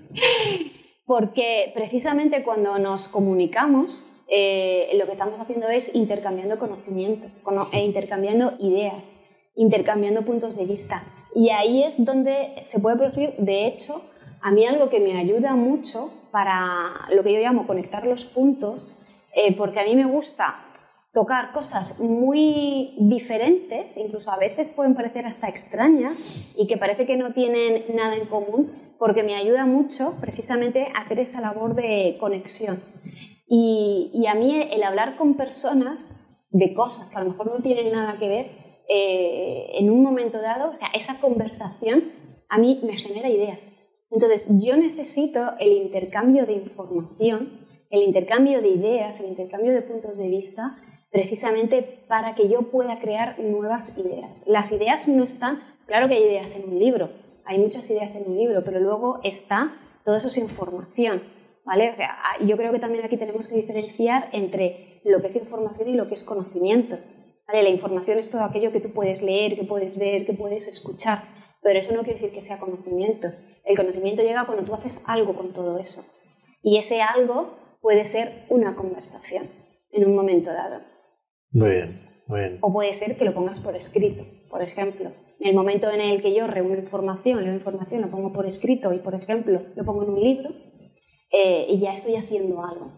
Porque precisamente cuando nos comunicamos, eh, lo que estamos haciendo es intercambiando conocimiento, e intercambiando ideas, intercambiando puntos de vista. Y ahí es donde se puede producir, de hecho, a mí algo que me ayuda mucho para lo que yo llamo conectar los puntos, eh, porque a mí me gusta tocar cosas muy diferentes, incluso a veces pueden parecer hasta extrañas y que parece que no tienen nada en común, porque me ayuda mucho precisamente hacer esa labor de conexión. Y, a mí el hablar con personas de cosas que a lo mejor no tienen nada que ver, eh, en un momento dado, o sea, esa conversación a mí me genera ideas. Entonces, yo necesito el intercambio de información, el intercambio de ideas, el intercambio de puntos de vista, precisamente para que yo pueda crear nuevas ideas. Las ideas no están, claro que hay ideas en un libro, hay muchas ideas en un libro, pero luego está, todo eso es información. ¿Vale? O sea, ah, yo creo que también aquí tenemos que diferenciar entre lo que es información y lo que es conocimiento. ¿vale? La información es todo aquello que tú puedes leer, que puedes ver, que puedes escuchar, pero eso no quiere decir que sea conocimiento. El conocimiento llega cuando tú haces algo con todo eso. Y ese algo puede ser una conversación en un momento dado.
Muy bien, muy bien.
O puede ser que lo pongas por escrito, por ejemplo. En el momento en el que yo reúno información, leo información, lo pongo por escrito y, por ejemplo, lo pongo en un libro, eh, y ya estoy haciendo algo.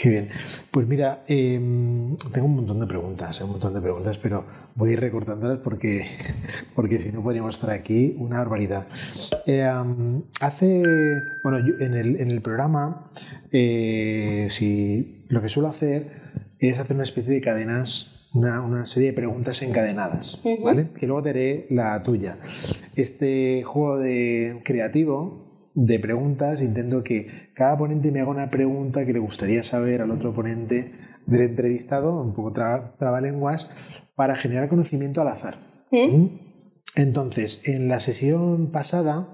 Qué bien. Pues mira, em, tengo un montón de preguntas, un montón de preguntas, pero voy a ir recortándolas porque, porque si no podríamos estar aquí una barbaridad. Em, hace, bueno, en, el, en el programa, eh, si lo que suelo hacer es hacer una especie de cadenas, una, una serie de preguntas encadenadas, ¿vale? Que luego te haré la tuya. Este juego de creativo de preguntas, intento que cada ponente me haga una pregunta que le gustaría saber al otro ponente del entrevistado, un poco trabalenguas, para generar conocimiento al azar. ¿Mm? Entonces, en la sesión pasada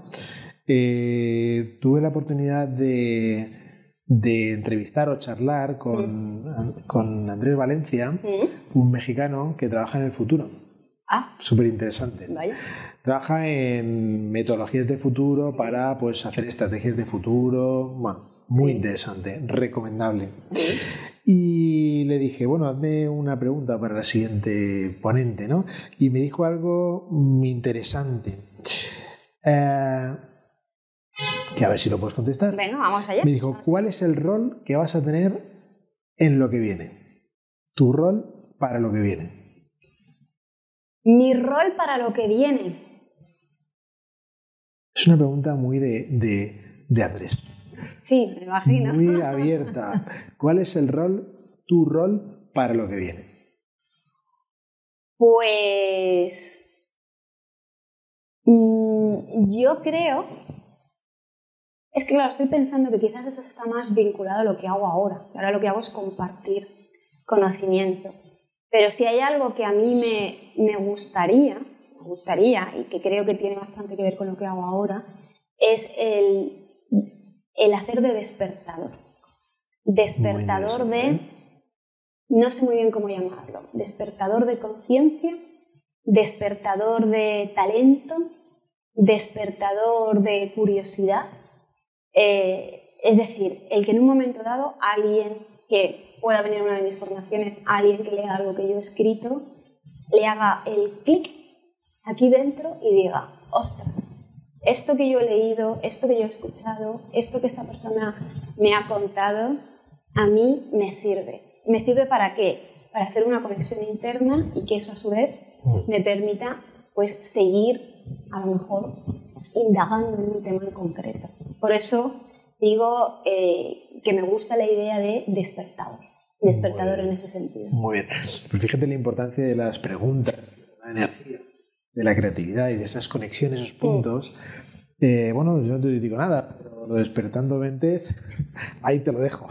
eh, tuve la oportunidad de, de entrevistar o charlar con, con Andrés Valencia, un mexicano que trabaja en el futuro.
Ah,
Súper interesante. Trabaja en metodologías de futuro para pues, hacer estrategias de futuro. Bueno, muy
Sí.
interesante, recomendable.
Sí.
Y le dije, bueno, hazme una pregunta para la siguiente ponente, ¿no? Y me dijo algo interesante. Eh, que a ver si lo puedes contestar.
Venga, vamos allá.
Me dijo, ¿cuál es el rol que vas a tener en lo que viene? Tu rol para lo que viene.
Mi rol para lo que viene.
Es una pregunta muy de, de, de Andrés.
Sí, me imagino.
Muy abierta. ¿Cuál es el rol, tu rol para lo que viene?
Pues mm, yo creo, es que claro, estoy pensando que quizás eso está más vinculado a lo que hago ahora. Ahora lo que hago es compartir conocimiento. Pero si hay algo que a mí me, me gustaría, gustaría y que creo que tiene bastante que ver con lo que hago ahora, es el, el hacer de despertador. Despertador de
interesante.
no sé muy bien cómo llamarlo, despertador de conciencia, despertador de talento, despertador de curiosidad. Eh, es decir, el que en un momento dado alguien que pueda venir a una de mis formaciones, alguien que lea algo que yo he escrito, le haga el clic aquí dentro y diga, ostras, esto que yo he leído, esto que yo he escuchado, esto que esta persona me ha contado, a mí me sirve. ¿Me sirve para qué? Para hacer una conexión interna y que eso a su vez me permita pues seguir a lo mejor pues, indagando en un tema en concreto. Por eso digo eh, que me gusta la idea de despertador, despertador en ese sentido.
Muy bien. Pues fíjate la importancia de las preguntas, de la energía, de la creatividad y de esas conexiones, esos puntos. Eh, bueno, yo no te digo nada, pero lo despertando mentes, ahí te lo dejo.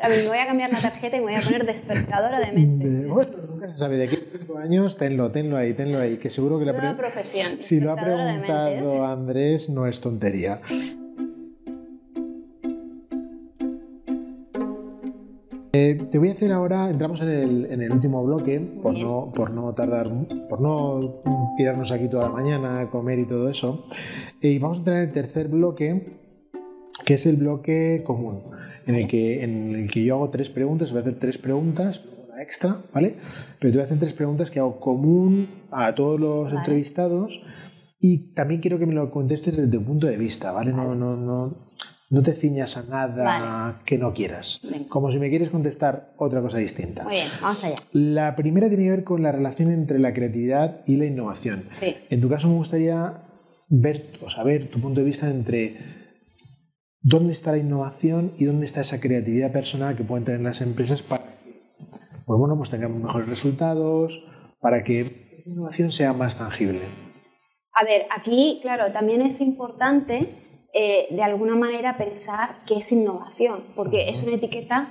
Ahora me voy a cambiar la tarjeta y me voy a poner despertadora de mentes.
De- bueno, nunca se sabe, de aquí a cinco años, tenlo, tenlo ahí, tenlo ahí, que seguro que la
Nueva
pre-
profesión.
si lo ha preguntado. Andrés, no es tontería. Voy a hacer ahora, entramos en el, en el último bloque, por no, por no tardar, por no tirarnos aquí toda la mañana a comer y todo eso. Y vamos a entrar en el tercer bloque, que es el bloque común, en el que, en el que yo hago tres preguntas, voy a hacer tres preguntas, una extra, ¿vale? Pero te voy a hacer tres preguntas que hago común a todos los
Vale.
entrevistados y también quiero que me lo contestes desde tu punto de vista, ¿vale? No, no, no, no te ciñas a nada
Vale.
que no quieras.
Venga.
Como si me quieres contestar otra cosa distinta.
Muy bien, vamos allá.
La primera tiene que ver con la relación entre la creatividad y la innovación.
Sí.
En tu caso me gustaría ver o saber tu punto de vista entre dónde está la innovación y dónde está esa creatividad personal que pueden tener las empresas para que pues bueno, pues tengamos mejores resultados, para que esa innovación sea más tangible.
A ver, aquí, claro, también es importante eh, de alguna manera pensar que es innovación, porque es una etiqueta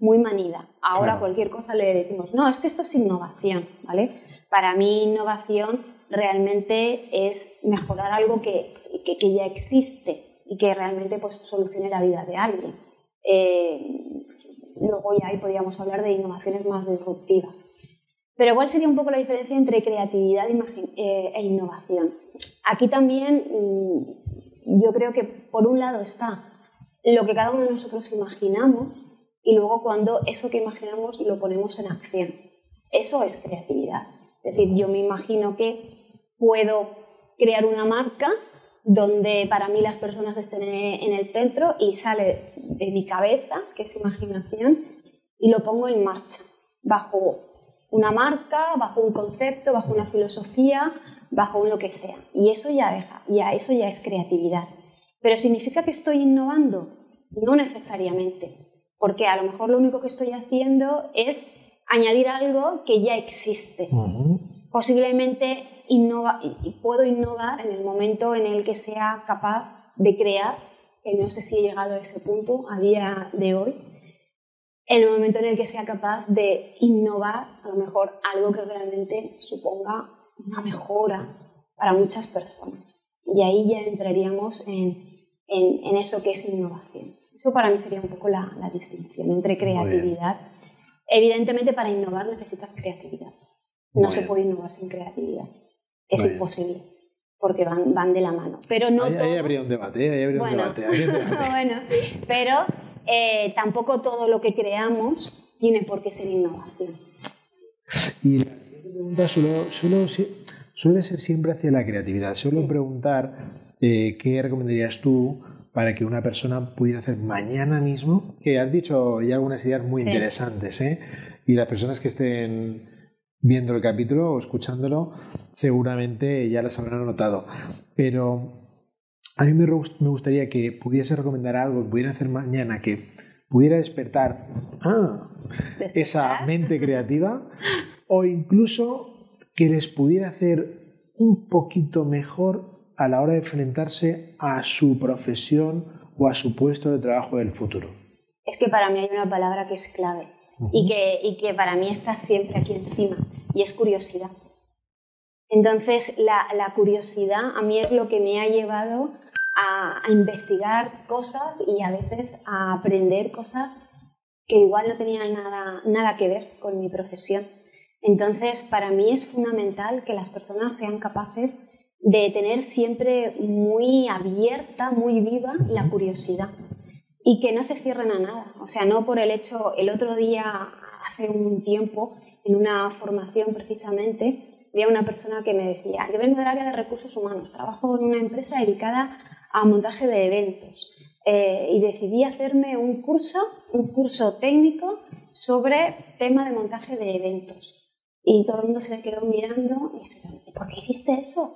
muy manida. Ahora
Claro.
cualquier cosa le decimos, no, es que esto es innovación, ¿vale? Para mí innovación realmente es mejorar algo que, que- que ya existe y que realmente pues, solucione la vida de alguien. Eh, luego ya ahí podríamos hablar de innovaciones más disruptivas. Pero ¿cuál sería un poco la diferencia entre creatividad e eh, e innovación? Aquí también mm, yo creo que por un lado está lo que cada uno de nosotros imaginamos y luego cuando eso que imaginamos lo ponemos en acción. Eso es creatividad. Es decir, yo me imagino que puedo crear una marca donde para mí las personas estén en el centro y sale de mi cabeza, que es imaginación, y lo pongo en marcha, bajo una marca, bajo un concepto, bajo una filosofía, bajo un lo que sea. Y eso ya deja, ya eso ya es creatividad. Pero significa que estoy innovando, no necesariamente, porque a lo mejor lo único que estoy haciendo es añadir algo que ya existe. Posiblemente innova- puedo innovar en el momento en el que sea capaz de crear, que no sé si he llegado a ese punto a día de hoy, en el momento en el que sea capaz de innovar a lo mejor algo que realmente suponga una mejora para muchas personas. Y ahí ya entraríamos en, en- en eso que es innovación. Eso para mí sería un poco la, distinción entre creatividad. Evidentemente para innovar necesitas creatividad. No se puede innovar sin creatividad. Es imposible porque van, van de la mano. Pero no
ahí, habría un debate, ahí habría
bueno,
un debate.
bueno, pero eh, tampoco todo lo que creamos tiene por qué ser innovación.
Y pregunta suele ser siempre hacia la creatividad. Suelo preguntar eh, qué recomendarías tú para que una persona pudiera hacer mañana mismo, que has dicho ya algunas ideas muy interesantes, ¿eh? y las personas que estén viendo el capítulo o escuchándolo seguramente ya las habrán notado, pero a mí me, gustaría que pudiese recomendar algo que pudiera hacer mañana que pudiera despertar, ah, esa mente creativa o incluso que les pudiera hacer un poquito mejor a la hora de enfrentarse a su profesión o a su puesto de trabajo del futuro?
Es que para mí hay una palabra que es clave y, que, y que para mí está siempre aquí encima y es curiosidad. Entonces, la, curiosidad a mí es lo que me ha llevado a, investigar cosas y a veces a aprender cosas que igual no tenían nada, nada que ver con mi profesión. Entonces, para mí es fundamental que las personas sean capaces de tener siempre muy abierta, muy viva la curiosidad y que no se cierren a nada. O sea, no por el hecho, el otro día, hace un tiempo, en una formación precisamente, había una persona que me decía, yo vengo del área de recursos humanos, trabajo en una empresa dedicada a montaje de eventos eh, y decidí hacerme un curso, un curso técnico sobre tema de montaje de eventos. Y todo el mundo se le quedó mirando y dije, ¿por qué hiciste eso?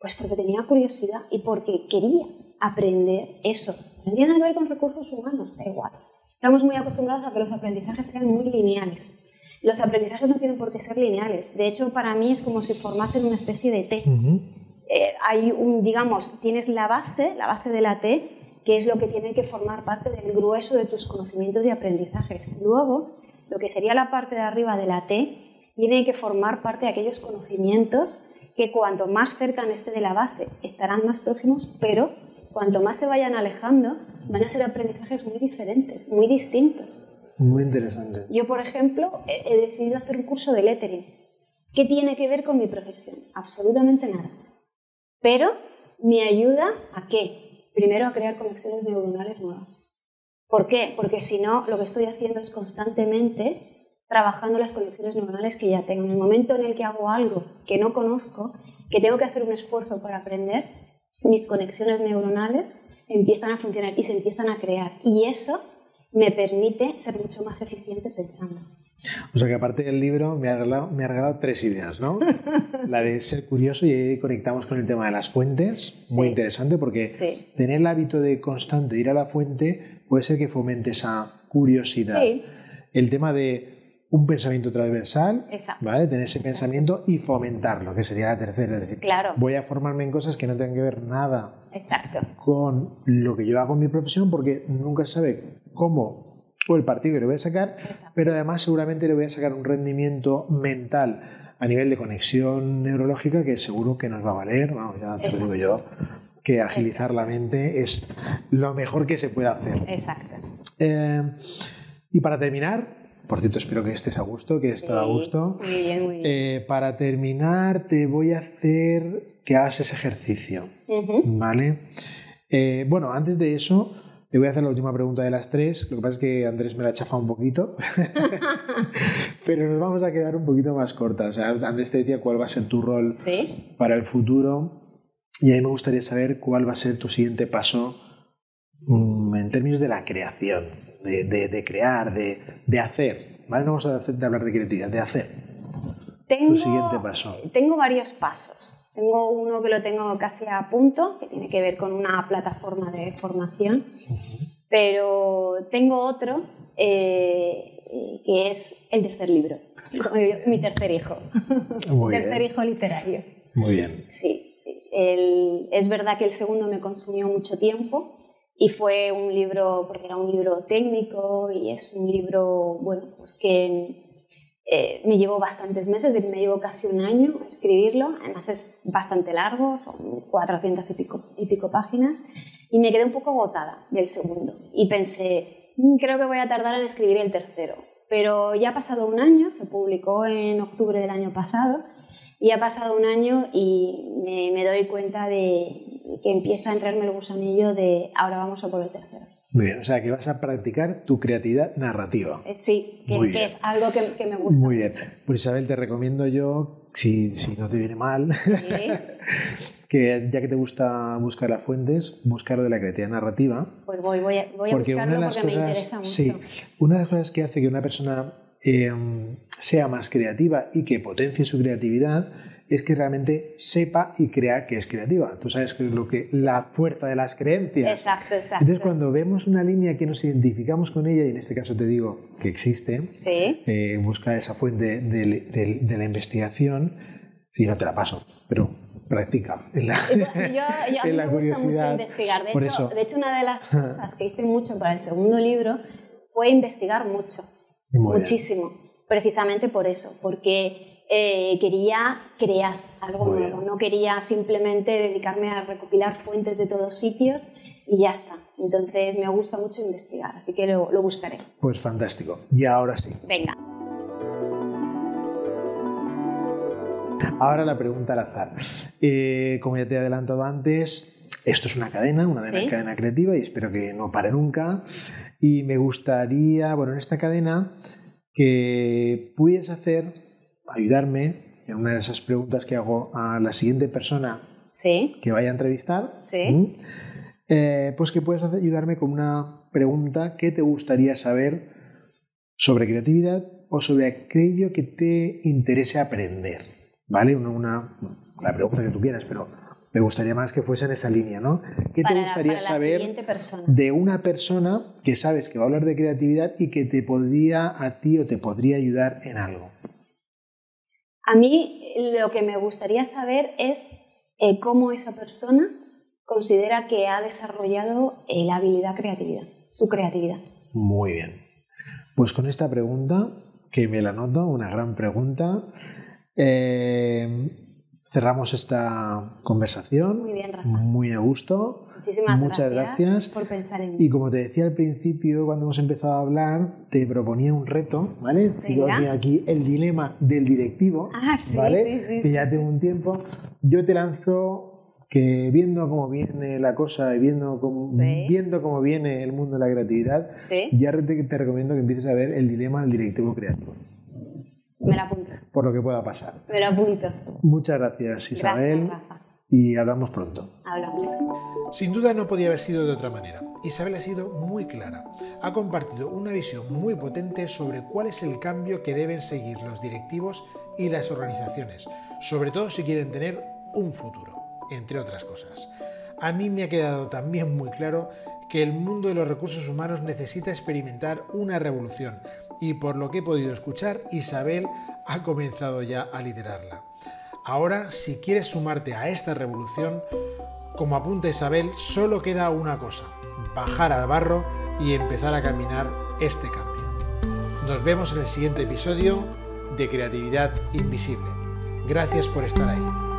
Pues porque tenía curiosidad y porque quería aprender eso. No tiene nada que ver con recursos humanos, da igual. Estamos muy acostumbrados a que los aprendizajes sean muy lineales. Los aprendizajes no tienen por qué ser lineales. De hecho, para mí es como si formasen una especie de T. Eh, hay un, digamos, tienes la base, la base de la T, que es lo que tiene que formar parte del grueso de tus conocimientos y aprendizajes. Luego, lo que sería la parte de arriba de la T, tiene que formar parte de aquellos conocimientos que cuanto más cerca esté de la base estarán más próximos, pero cuanto más se vayan alejando, van a ser aprendizajes muy diferentes, muy distintos.
Muy interesante.
Yo, por ejemplo, he, decidido hacer un curso de lettering. ¿Qué tiene que ver con mi profesión? Absolutamente nada. Pero me ayuda a qué? Primero a crear conexiones neuronales nuevas. ¿Por qué? Porque si no, lo que estoy haciendo es constantemente trabajando las conexiones neuronales que ya tengo. En el momento en el que hago algo que no conozco, que tengo que hacer un esfuerzo para aprender, mis conexiones neuronales empiezan a funcionar y se empiezan a crear. Y eso me permite ser mucho más eficiente pensando.
O sea que aparte del libro me ha regalado, me ha regalado tres ideas, ¿no? La de ser curioso y ahí conectamos con el tema de las fuentes, muy interesante porque tener el hábito de constante ir a la fuente puede ser que fomente esa curiosidad. El tema de un pensamiento transversal, ¿vale? Tener ese pensamiento y fomentarlo, que sería la tercera. Es decir,
claro.
voy a formarme en cosas que no tengan que ver nada
Exacto.
con lo que yo hago en mi profesión, porque nunca se sabe cómo o el partido que le voy a sacar, pero además seguramente le voy a sacar un rendimiento mental a nivel de conexión neurológica que seguro que nos va a valer, vamos, ya te lo digo yo, que agilizar la mente es lo mejor que se puede hacer.
Exacto.
Eh, y para terminar, por cierto, espero que estés a gusto, que estés a gusto.
Muy bien, muy bien.
Eh, para terminar, te voy a hacer que hagas ese ejercicio. ¿Vale? Eh, bueno, antes de eso, te voy a hacer la última pregunta de las tres. Lo que pasa es que Andrés me la chafa un poquito. Pero nos vamos a quedar un poquito más cortas. Andrés te decía cuál va a ser tu rol para el futuro. Y a mí me gustaría saber cuál va a ser tu siguiente paso mm, en términos de la creación de, crear, de, hacer. ¿Vale? No vamos a de hablar de creatividad, de hacer.
Tengo,
siguiente paso.
Tengo varios pasos. Tengo uno que lo tengo casi a punto, que tiene que ver con una plataforma de formación, pero tengo otro eh, que es el tercer libro, mi tercer hijo, tercer hijo literario.
Muy bien.
Sí, sí. es verdad que el segundo me consumió mucho tiempo, y fue un libro, porque era un libro técnico y es un libro, bueno, pues que eh, me llevó bastantes meses, me llevó casi un año escribirlo, además es bastante largo, son 400 y pico, y pico páginas, Y me quedé un poco agotada del segundo. Y pensé, "Mm, creo que voy a tardar en escribir el tercero. Pero ya ha pasado un año, se publicó en octubre del año pasado, y ha pasado un año y me, me doy cuenta de que empieza a entrarme el gusanillo de ahora vamos a por el tercero.
Muy bien, o sea que vas a practicar tu creatividad narrativa.
Eh, Sí, que, es algo que, que me gusta.
Muy bien. Pues Isabel, te recomiendo yo, si, si no te viene mal,
Sí,
que ya que te gusta buscar las fuentes, buscar lo de la creatividad narrativa.
pues voy, voy a, voy a
Porque
buscarlo
una de las
porque me
cosas,
interesa mucho.
sí, una de las cosas que hace que una persona eh, sea más creativa y que potencie su creatividad es que realmente sepa y crea que es creativa. Tú sabes que es lo que la fuerza de las creencias.
Exacto, exacto.
Entonces, cuando vemos una línea que nos identificamos con ella, y en este caso te digo que existe,
Sí,
eh, busca esa fuente de, de- de la investigación, y no te la paso, pero practica. en la-
yo, yo- a mí
en la
me gusta mucho investigar. De
Por
hecho,
eso.
de hecho, una de las cosas que hice mucho para el segundo libro fue investigar mucho.
Muy bien.
muchísimo. Precisamente por eso, porque eh, quería crear algo
Muy
nuevo.
bien.
No quería simplemente dedicarme a recopilar fuentes de todos sitios y ya está. Entonces me gusta mucho investigar, así que lo, lo buscaré.
Pues fantástico. Y ahora sí.
Venga.
Ahora la pregunta al azar. Eh, como ya te he adelantado antes, esto es una cadena, una
Sí.
cadena creativa y espero que no pare nunca. Y me gustaría, bueno, en esta cadena, que pudieras hacer, ayudarme en una de esas preguntas que hago a la siguiente persona
Sí,
que vaya a entrevistar.
Sí.
¿m? Eh, pues que hacer- ayudarme con una pregunta que te gustaría saber sobre creatividad o sobre aquello que te interese aprender. ¿Vale? Una, una- la pregunta que tú quieras, pero me gustaría más que fuese en esa línea, ¿no? ¿Qué
para,
te gustaría
la
saber de una persona que sabes que va a hablar de creatividad y que te podría a ti o te podría ayudar en algo?
A mí lo que me gustaría saber es eh, cómo esa persona considera que ha desarrollado eh, la habilidad creatividad, su creatividad.
Muy bien. Pues con esta pregunta, que me la noto, una gran pregunta, eh, cerramos esta conversación.
Muy bien, Rafa.
Muy a gusto.
Muchísimas
Muchas gracias.
por pensar en mí.
Y como te decía al principio, cuando hemos empezado a hablar, te proponía un reto, ¿vale? Yo aquí el dilema del directivo,
Ah, sí,
¿vale?
sí, sí,
que ya tengo un tiempo. Yo te lanzo que viendo cómo viene la cosa y viendo cómo,
Sí.
viendo cómo viene el mundo de la creatividad,
Sí,
ya te, te recomiendo que empieces a ver el dilema del directivo creativo,
me lo apunto.
por lo que pueda pasar.
Me lo apunto.
Muchas gracias, Isabel,
Gracias, Rafa.
y hablamos pronto.
Hablamos.
Sin duda no podía haber sido de otra manera. Isabel ha sido muy clara. Ha compartido una visión muy potente sobre cuál es el cambio que deben seguir los directivos y las organizaciones, sobre todo si quieren tener un futuro, entre otras cosas. A mí me ha quedado también muy claro que el mundo de los recursos humanos necesita experimentar una revolución y por lo que he podido escuchar, Isabel ha comenzado ya a liderarla. Ahora, si quieres sumarte a esta revolución, como apunta Isabel, solo queda una cosa, bajar al barro y empezar a caminar este cambio. Nos vemos en el siguiente episodio de Creatividad Invisible. Gracias por estar ahí.